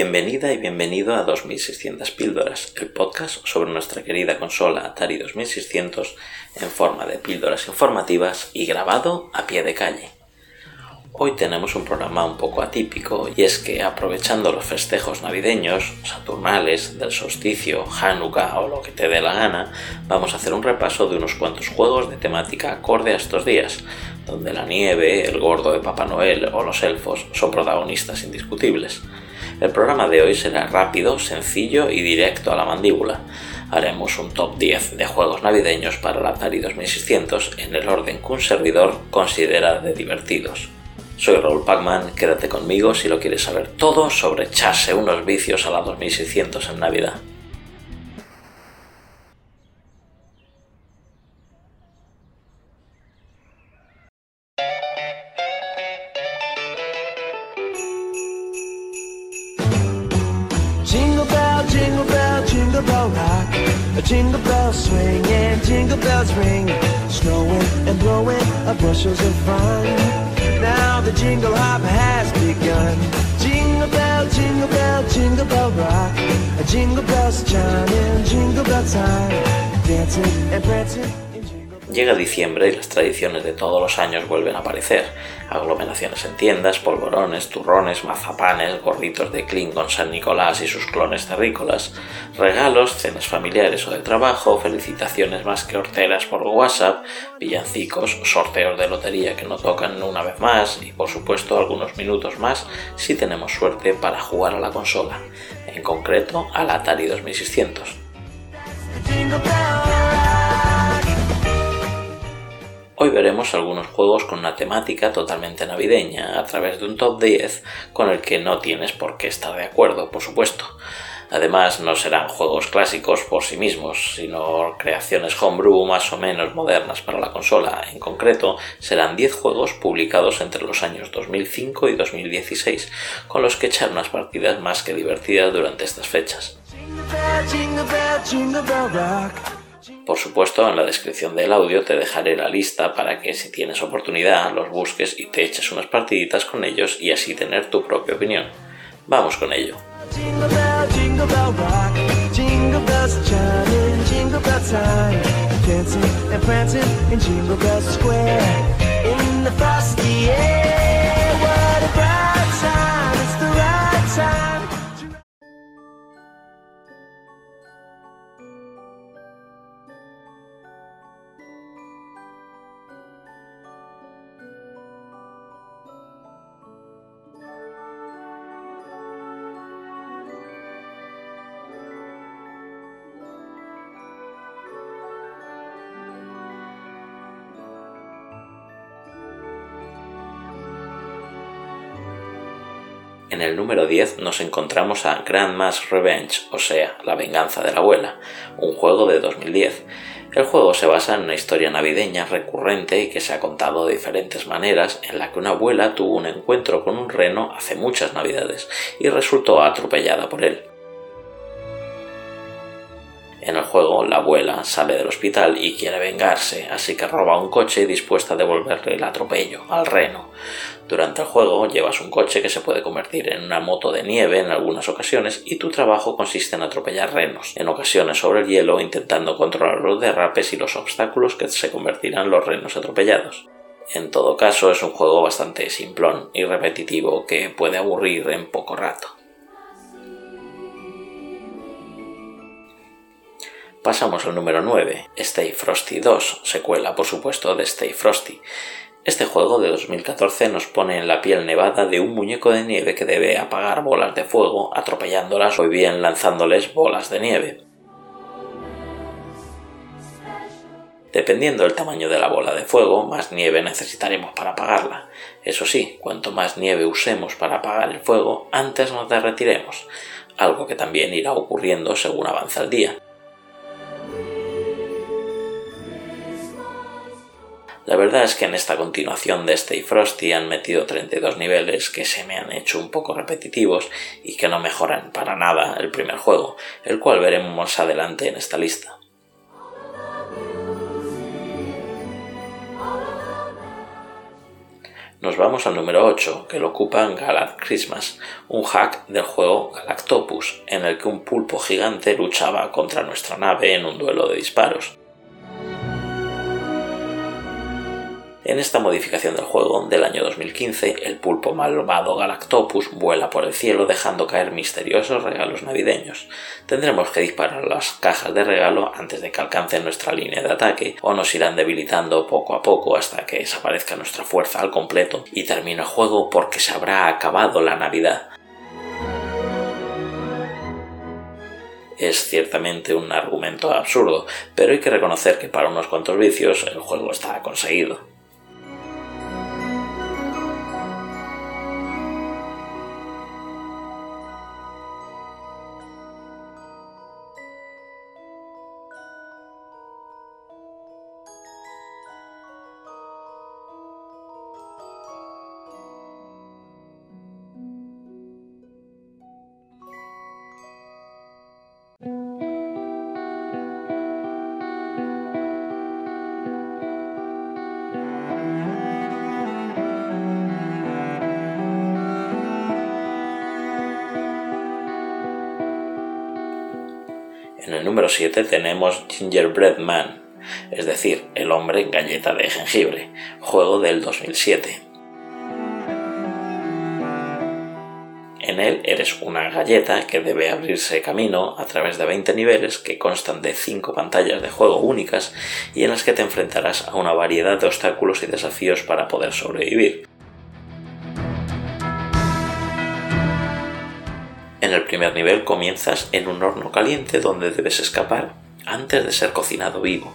Bienvenida y bienvenido a 2600 píldoras, el podcast sobre nuestra querida consola Atari 2600 en forma de píldoras informativas y grabado a pie de calle. Hoy tenemos un programa un poco atípico y es que aprovechando los festejos navideños, saturnales, del solsticio, Hanukkah o lo que te dé la gana, vamos a hacer un repaso de unos cuantos juegos de temática acorde a estos días, donde la nieve, el gordo de Papá Noel o los elfos son protagonistas indiscutibles. El programa de hoy será rápido, sencillo y directo a la mandíbula. Haremos un top 10 de juegos navideños para la Atari 2600 en el orden que un servidor considera de divertidos. Soy Raúl Pacman, quédate conmigo si lo quieres saber todo sobre echarse unos vicios a la 2600 en Navidad. Bushels of fun. Now the jingle hop has begun. Jingle bell, jingle bell, jingle bell rock. Jingle bells chime jingle bell time, dancing and prancing. Llega diciembre y las tradiciones de todos los años vuelven a aparecer. Aglomeraciones en tiendas, polvorones, turrones, mazapanes, gorritos de Kling con San Nicolás y sus clones terrícolas, regalos, cenas familiares o de trabajo, felicitaciones más que horteras por WhatsApp, villancicos, sorteos de lotería que no tocan una vez más y por supuesto algunos minutos más si tenemos suerte para jugar a la consola, en concreto al Atari 2600. Hoy veremos algunos juegos con una temática totalmente navideña a través de un top 10 con el que no tienes por qué estar de acuerdo, por supuesto. Además, no serán juegos clásicos por sí mismos, sino creaciones homebrew más o menos modernas para la consola. En concreto, serán 10 juegos publicados entre los años 2005 y 2016, con los que echar unas partidas más que divertidas durante estas fechas. Por supuesto, en la descripción del audio te dejaré la lista para que si tienes oportunidad los busques y te eches unas partiditas con ellos y así tener tu propia opinión. Vamos con ello. En el número 10 nos encontramos a Grandma's Revenge, o sea, La venganza de la abuela, un juego de 2010. El juego se basa en una historia navideña recurrente y que se ha contado de diferentes maneras, en la que una abuela tuvo un encuentro con un reno hace muchas navidades y resultó atropellada por él. En el juego, la abuela sale del hospital y quiere vengarse, así que roba un coche dispuesta a devolverle el atropello al reno. Durante el juego llevas un coche que se puede convertir en una moto de nieve en algunas ocasiones y tu trabajo consiste en atropellar renos, en ocasiones sobre el hielo intentando controlar los derrapes y los obstáculos que se convertirán los renos atropellados. En todo caso es un juego bastante simplón y repetitivo que puede aburrir en poco rato. Pasamos al número 9, Stay Frosty 2, secuela por supuesto de Stay Frosty. Este juego de 2014 nos pone en la piel nevada de un muñeco de nieve que debe apagar bolas de fuego atropellándolas o bien lanzándoles bolas de nieve. Dependiendo del tamaño de la bola de fuego, más nieve necesitaremos para apagarla. Eso sí, cuanto más nieve usemos para apagar el fuego, antes nos derretiremos, algo que también irá ocurriendo según avanza el día. La verdad es que en esta continuación de Stay Frosty han metido 32 niveles que se me han hecho un poco repetitivos y que no mejoran para nada el primer juego, el cual veremos más adelante en esta lista. Nos vamos al número 8, que lo ocupa Galad Christmas, un hack del juego Galactopus, en el que un pulpo gigante luchaba contra nuestra nave en un duelo de disparos. En esta modificación del juego del año 2015, el pulpo malvado Galactopus vuela por el cielo dejando caer misteriosos regalos navideños. Tendremos que disparar las cajas de regalo antes de que alcancen nuestra línea de ataque o nos irán debilitando poco a poco hasta que desaparezca nuestra fuerza al completo y termine el juego porque se habrá acabado la Navidad. es ciertamente un argumento absurdo, pero hay que reconocer que para unos cuantos vicios el juego está conseguido. En el número 7 tenemos Gingerbread Man, es decir, el hombre galleta de jengibre, juego del 2007. En él eres una galleta que debe abrirse camino a través de 20 niveles que constan de 5 pantallas de juego únicas y en las que te enfrentarás a una variedad de obstáculos y desafíos para poder sobrevivir. En el primer nivel comienzas en un horno caliente donde debes escapar antes de ser cocinado vivo.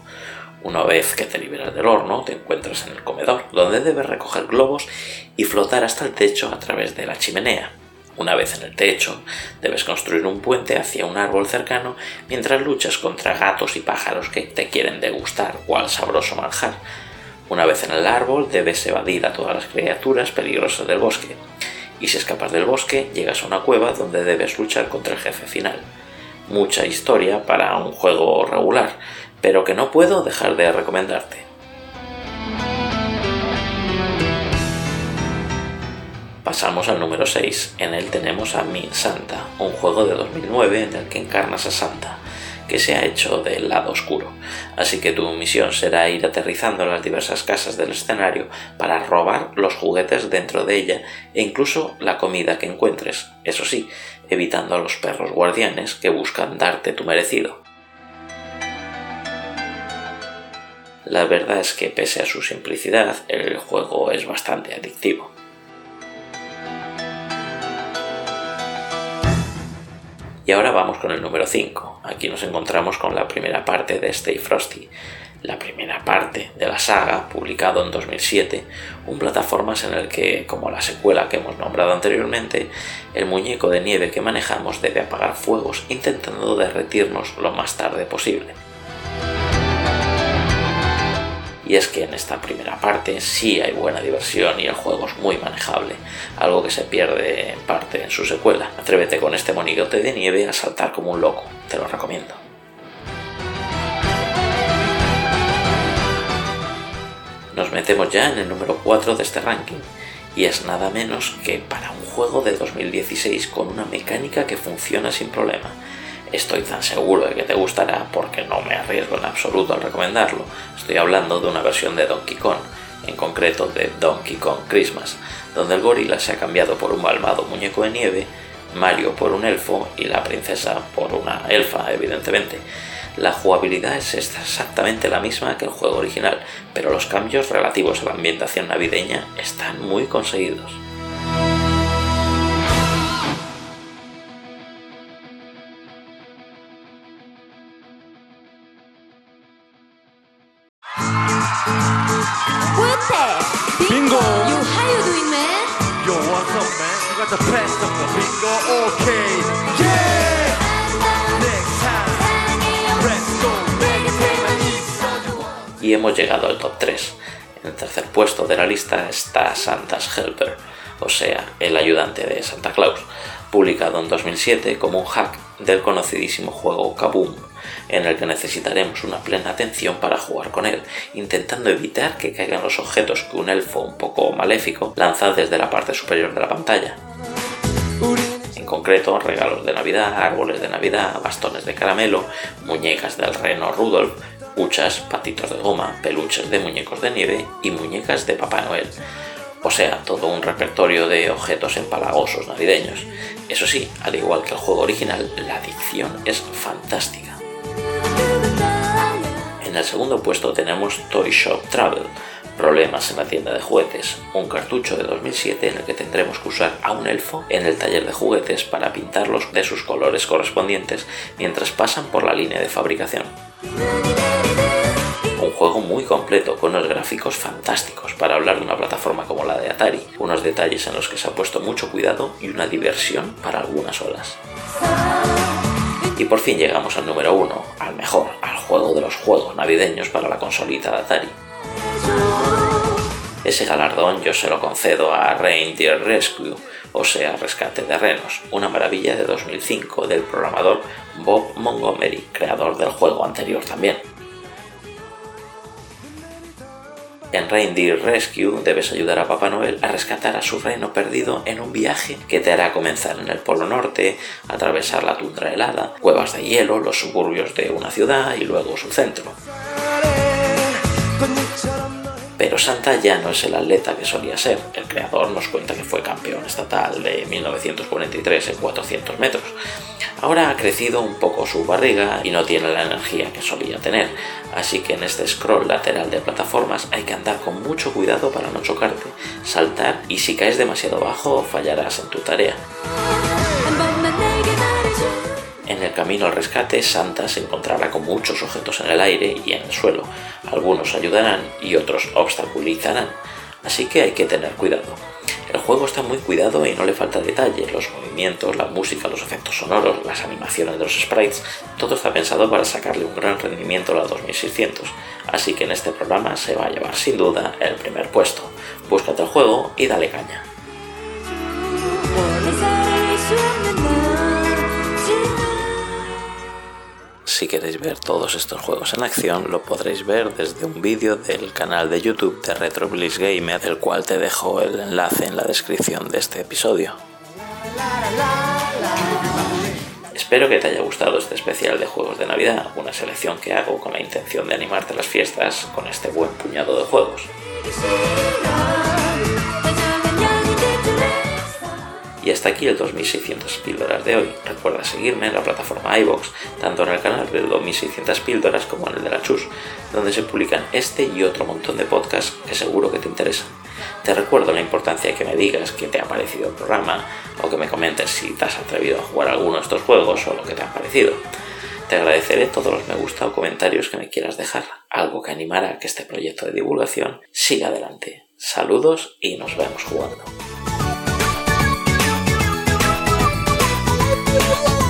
Una vez que te liberas del horno, te encuentras en el comedor, donde debes recoger globos y flotar hasta el techo a través de la chimenea. Una vez en el techo, debes construir un puente hacia un árbol cercano mientras luchas contra gatos y pájaros que te quieren degustar cual sabroso manjar. Una vez en el árbol, debes evadir a todas las criaturas peligrosas del bosque y si escapas del bosque llegas a una cueva donde debes luchar contra el jefe final. Mucha historia para un juego regular, pero que no puedo dejar de recomendarte. Pasamos al número 6. En él tenemos a Min Santa, un juego de 2009 en el que encarnas a Santa, que se ha hecho del lado oscuro, así que tu misión será ir aterrizando en las diversas casas del escenario para robar los juguetes dentro de ella e incluso la comida que encuentres, eso sí, evitando a los perros guardianes que buscan darte tu merecido. La verdad es que pese a su simplicidad, el juego es bastante adictivo. Y ahora vamos con el número 5. Aquí nos encontramos con la primera parte de Stay Frosty, la primera parte de la saga, publicado en 2007, un plataformas en el que, como la secuela que hemos nombrado anteriormente, el muñeco de nieve que manejamos debe apagar fuegos intentando derretirnos lo más tarde posible. Y es que en esta primera parte sí hay buena diversión y el juego es muy manejable, algo que se pierde en parte en su secuela. Atrévete con este monigote de nieve a saltar como un loco, te lo recomiendo. Nos metemos ya en el número 4 de este ranking, y es nada menos que para un juego de 2016 con una mecánica que funciona sin problema estoy tan seguro de que te gustará porque no me arriesgo en absoluto al recomendarlo. Estoy hablando de una versión de Donkey Kong, en concreto de Donkey Kong Christmas, donde el gorila se ha cambiado por un malvado muñeco de nieve, Mario por un elfo y la princesa por una elfa, evidentemente. La jugabilidad es exactamente la misma que el juego original, pero los cambios relativos a la ambientación navideña están muy conseguidos. Bingo! Yo, how you doing, man? Yo, what's up, man? You got the best of the bingo, okay? Yeah! Next time, let's go, Y hemos llegado al top 3. En el tercer puesto de la lista está Santa's Helper, o sea, el ayudante de Santa Claus, publicado en 2007 como un hack del conocidísimo juego Kaboom en el que necesitaremos una plena atención para jugar con él, intentando evitar que caigan los objetos que un elfo un poco maléfico lanza desde la parte superior de la pantalla. En concreto, regalos de Navidad, árboles de Navidad, bastones de caramelo, muñecas del reno Rudolf, huchas, patitos de goma, peluches de muñecos de nieve y muñecas de Papá Noel. O sea, todo un repertorio de objetos empalagosos navideños. Eso sí, al igual que el juego original, la adicción es fantástica. En el segundo puesto tenemos Toy Shop Travel, Problemas en la tienda de juguetes, un cartucho de 2007 en el que tendremos que usar a un elfo en el taller de juguetes para pintarlos de sus colores correspondientes mientras pasan por la línea de fabricación. Juego muy completo con unos gráficos fantásticos para hablar de una plataforma como la de Atari, unos detalles en los que se ha puesto mucho cuidado y una diversión para algunas horas. Y por fin llegamos al número uno, al mejor, al juego de los juegos navideños para la consolita de Atari. Ese galardón yo se lo concedo a Reindeer Rescue, o sea, Rescate de Renos, una maravilla de 2005 del programador Bob Montgomery, creador del juego anterior también. En Reindeer Rescue debes ayudar a Papá Noel a rescatar a su reino perdido en un viaje que te hará comenzar en el Polo Norte, atravesar la tundra helada, cuevas de hielo, los suburbios de una ciudad y luego su centro. Pero Santa ya no es el atleta que solía ser. El creador nos cuenta que fue campeón estatal de 1943 en 400 metros. Ahora ha crecido un poco su barriga y no tiene la energía que solía tener, así que en este scroll lateral de plataformas hay que andar con mucho cuidado para no chocarte, saltar y si caes demasiado bajo fallarás en tu tarea. En el camino al rescate, Santa se encontrará con muchos objetos en el aire y en el suelo. Algunos ayudarán y otros obstaculizarán, así que hay que tener cuidado. El juego está muy cuidado y no le falta detalle. Los movimientos, la música, los efectos sonoros, las animaciones de los sprites, todo está pensado para sacarle un gran rendimiento a la 2600. Así que en este programa se va a llevar sin duda el primer puesto. Búscate el juego y dale caña. Si queréis ver todos estos juegos en acción, lo podréis ver desde un vídeo del canal de YouTube de RetroBliss Gamer, el cual te dejo el enlace en la descripción de este episodio. Espero que te haya gustado este especial de juegos de Navidad, una selección que hago con la intención de animarte a las fiestas con este buen puñado de juegos. Y hasta aquí el 2600 píldoras de hoy. Recuerda seguirme en la plataforma iBox, tanto en el canal de 2600 píldoras como en el de la Chus, donde se publican este y otro montón de podcasts que seguro que te interesan. Te recuerdo la importancia que me digas qué te ha parecido el programa o que me comentes si te has atrevido a jugar alguno de estos juegos o lo que te han parecido. Te agradeceré todos los me gusta o comentarios que me quieras dejar, algo que animará a que este proyecto de divulgación siga adelante. Saludos y nos vemos jugando. Yeah.